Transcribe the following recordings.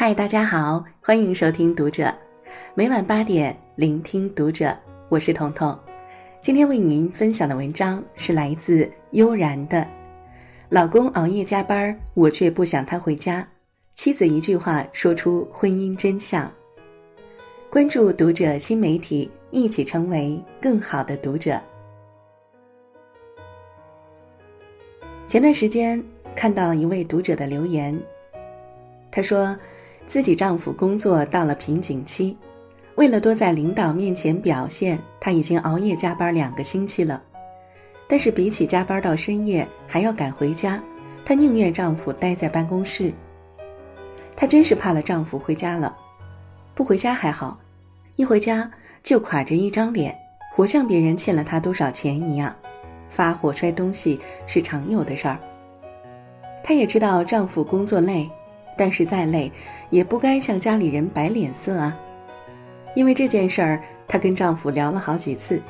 嗨，大家好，欢迎收听《读者》，每晚八点聆听《读者》，我是彤彤。今天为您分享的文章是来自悠然的。老公熬夜加班，我却不想他回家。妻子一句话说出婚姻真相。关注《读者》新媒体，一起成为更好的读者。前段时间看到一位读者的留言，他说。自己丈夫工作到了瓶颈期，为了多在领导面前表现，他已经熬夜加班两个星期了。但是比起加班到深夜还要赶回家，她宁愿丈夫待在办公室。她真是怕了丈夫回家了，不回家还好，一回家就垮着一张脸，活像别人欠了她多少钱一样，发火摔东西是常有的事儿。她也知道丈夫工作累。但是再累，也不该向家里人摆脸色啊。因为这件事儿，她跟丈夫聊了好几次，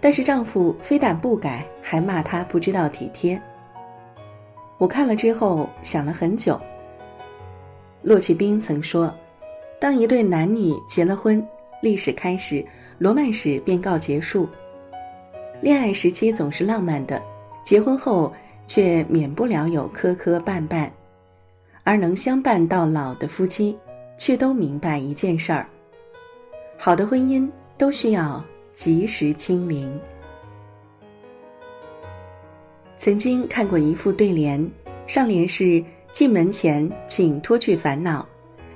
但是丈夫非但不改，还骂她不知道体贴。我看了之后想了很久。骆启斌曾说：“当一对男女结了婚，历史开始，罗曼史便告结束。恋爱时期总是浪漫的，结婚后却免不了有磕磕绊绊。”而能相伴到老的夫妻，却都明白一件事儿：好的婚姻都需要及时清零。曾经看过一副对联，上联是“进门前请脱去烦恼”，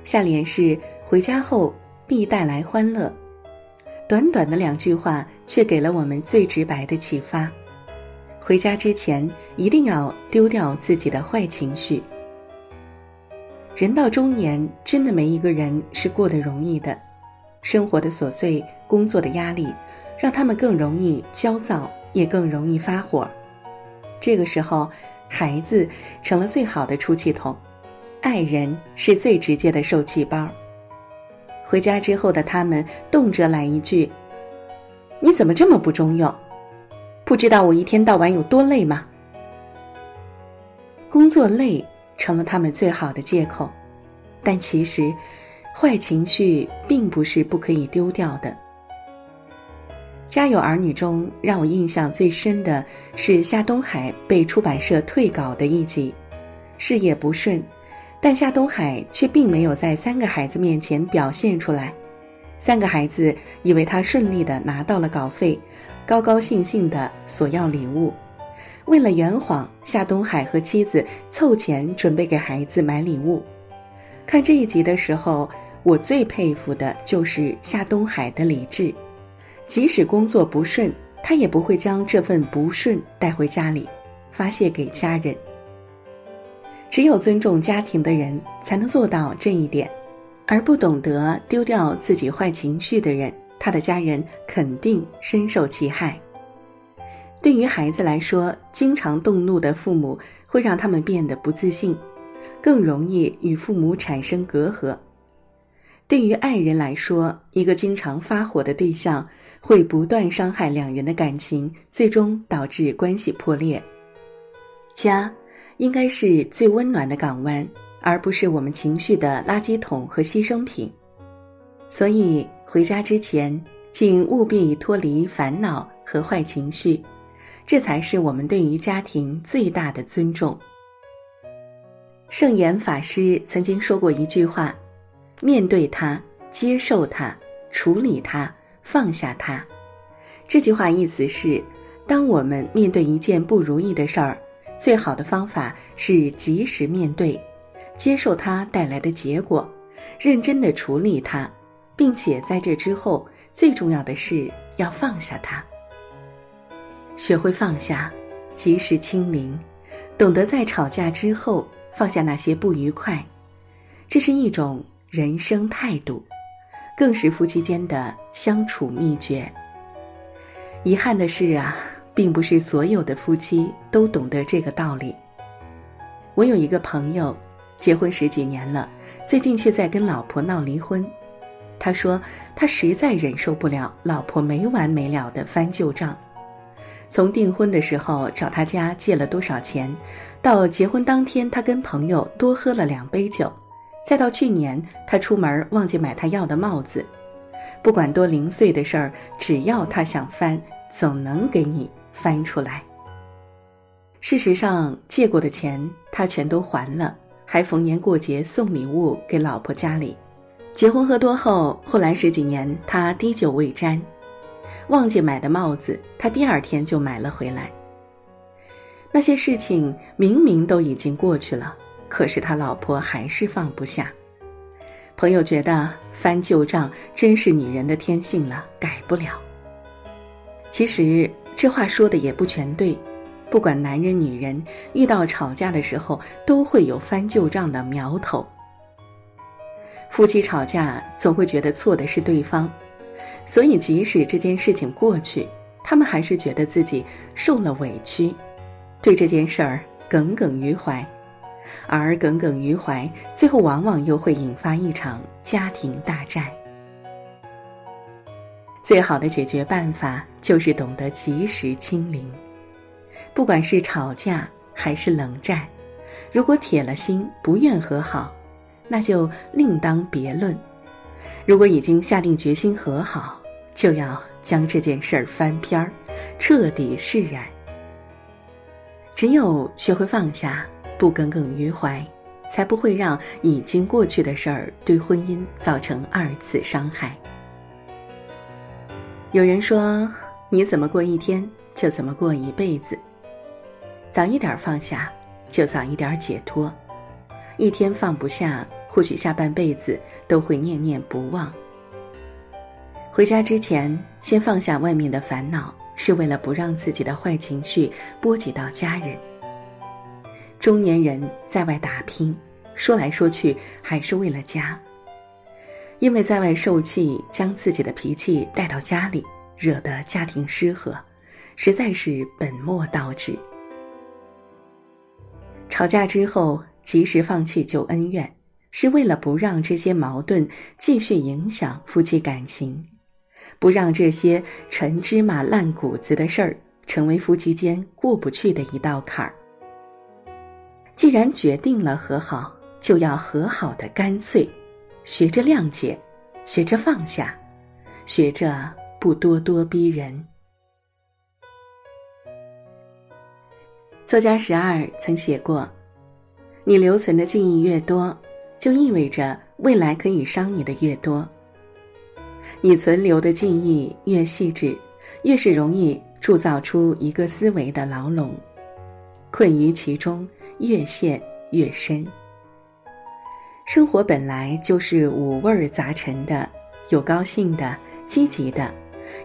下联是“回家后必带来欢乐”。短短的两句话，却给了我们最直白的启发：回家之前一定要丢掉自己的坏情绪。人到中年，真的没一个人是过得容易的。生活的琐碎，工作的压力，让他们更容易焦躁，也更容易发火。这个时候，孩子成了最好的出气筒，爱人是最直接的受气包。回家之后的他们，动辄来一句：“你怎么这么不中用？不知道我一天到晚有多累吗？”工作累。成了他们最好的借口，但其实，坏情绪并不是不可以丢掉的。《家有儿女》中让我印象最深的是夏东海被出版社退稿的一集，事业不顺，但夏东海却并没有在三个孩子面前表现出来，三个孩子以为他顺利的拿到了稿费，高高兴兴的索要礼物。为了圆谎，夏东海和妻子凑钱准备给孩子买礼物。看这一集的时候，我最佩服的就是夏东海的理智。即使工作不顺，他也不会将这份不顺带回家里，发泄给家人。只有尊重家庭的人，才能做到这一点。而不懂得丢掉自己坏情绪的人，他的家人肯定深受其害。对于孩子来说，经常动怒的父母会让他们变得不自信，更容易与父母产生隔阂。对于爱人来说，一个经常发火的对象会不断伤害两人的感情，最终导致关系破裂。家应该是最温暖的港湾，而不是我们情绪的垃圾桶和牺牲品。所以，回家之前，请务必脱离烦恼和坏情绪。这才是我们对于家庭最大的尊重。圣严法师曾经说过一句话：“面对它，接受它，处理它，放下它。”这句话意思是，当我们面对一件不如意的事儿，最好的方法是及时面对，接受它带来的结果，认真的处理它，并且在这之后，最重要的是要放下它。学会放下，及时清零，懂得在吵架之后放下那些不愉快，这是一种人生态度，更是夫妻间的相处秘诀。遗憾的是啊，并不是所有的夫妻都懂得这个道理。我有一个朋友，结婚十几年了，最近却在跟老婆闹离婚。他说他实在忍受不了老婆没完没了的翻旧账。从订婚的时候找他家借了多少钱，到结婚当天他跟朋友多喝了两杯酒，再到去年他出门忘记买他要的帽子，不管多零碎的事儿，只要他想翻，总能给你翻出来。事实上，借过的钱他全都还了，还逢年过节送礼物给老婆家里。结婚喝多后，后来十几年他滴酒未沾，忘记买的帽子，他第二天就买了回来。那些事情明明都已经过去了，可是他老婆还是放不下。朋友觉得翻旧账真是女人的天性了，改不了。其实这话说的也不全对。不管男人女人，遇到吵架的时候，都会有翻旧账的苗头。夫妻吵架总会觉得错的是对方，所以即使这件事情过去，他们还是觉得自己受了委屈，对这件事儿耿耿于怀，而耿耿于怀，最后往往又会引发一场家庭大战。最好的解决办法就是懂得及时清零。不管是吵架还是冷战，如果铁了心不愿和好，那就另当别论；如果已经下定决心和好，就要将这件事儿翻篇儿，彻底释然。只有学会放下，不耿耿于怀，才不会让已经过去的事儿对婚姻造成二次伤害。有人说：“你怎么过一天，就怎么过一辈子。”早一点放下，就早一点解脱。一天放不下，或许下半辈子都会念念不忘。回家之前，先放下外面的烦恼，是为了不让自己的坏情绪波及到家人。中年人在外打拼，说来说去还是为了家。因为在外受气，将自己的脾气带到家里，惹得家庭失和，实在是本末倒置。吵架之后及时放弃旧恩怨，是为了不让这些矛盾继续影响夫妻感情，不让这些陈芝麻烂谷子的事儿成为夫妻间过不去的一道坎儿。既然决定了和好，就要和好的干脆，学着谅解，学着放下，学着不咄咄逼人。作家十二曾写过：“你留存的记忆越多，就意味着未来可以伤你的越多。你存留的记忆越细致，越是容易铸造出一个思维的牢笼，困于其中，越陷越深。生活本来就是五味杂陈的，有高兴的、积极的，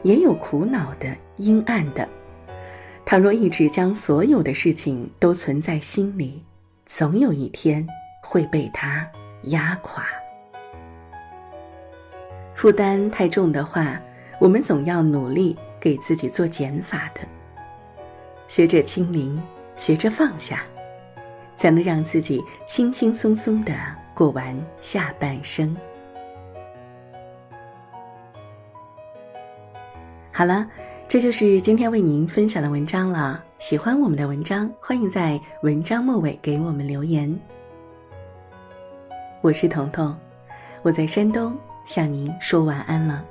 也有苦恼的、阴暗的。”倘若一直将所有的事情都存在心里，总有一天会被它压垮。负担太重的话，我们总要努力给自己做减法的。学着清零，学着放下，才能让自己轻轻松松的过完下半生。好了。这就是今天为您分享的文章了。喜欢我们的文章，欢迎在文章末尾给我们留言。我是彤彤，我在山东向您说晚安了。